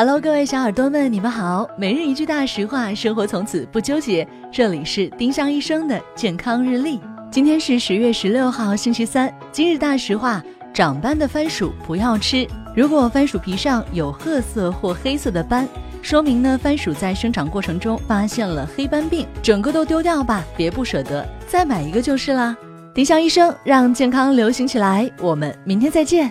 Hello，各位小耳朵们，你们好。每日一句大实话，生活从此不纠结。这里是丁香医生的健康日历。今天是十月十六号，星期三。今日大实话：长斑的番薯不要吃。如果番薯皮上有褐色或黑色的斑，说明呢番薯在生长过程中发现了黑斑病，整个都丢掉吧，别不舍得，再买一个就是啦。丁香医生让健康流行起来，我们明天再见。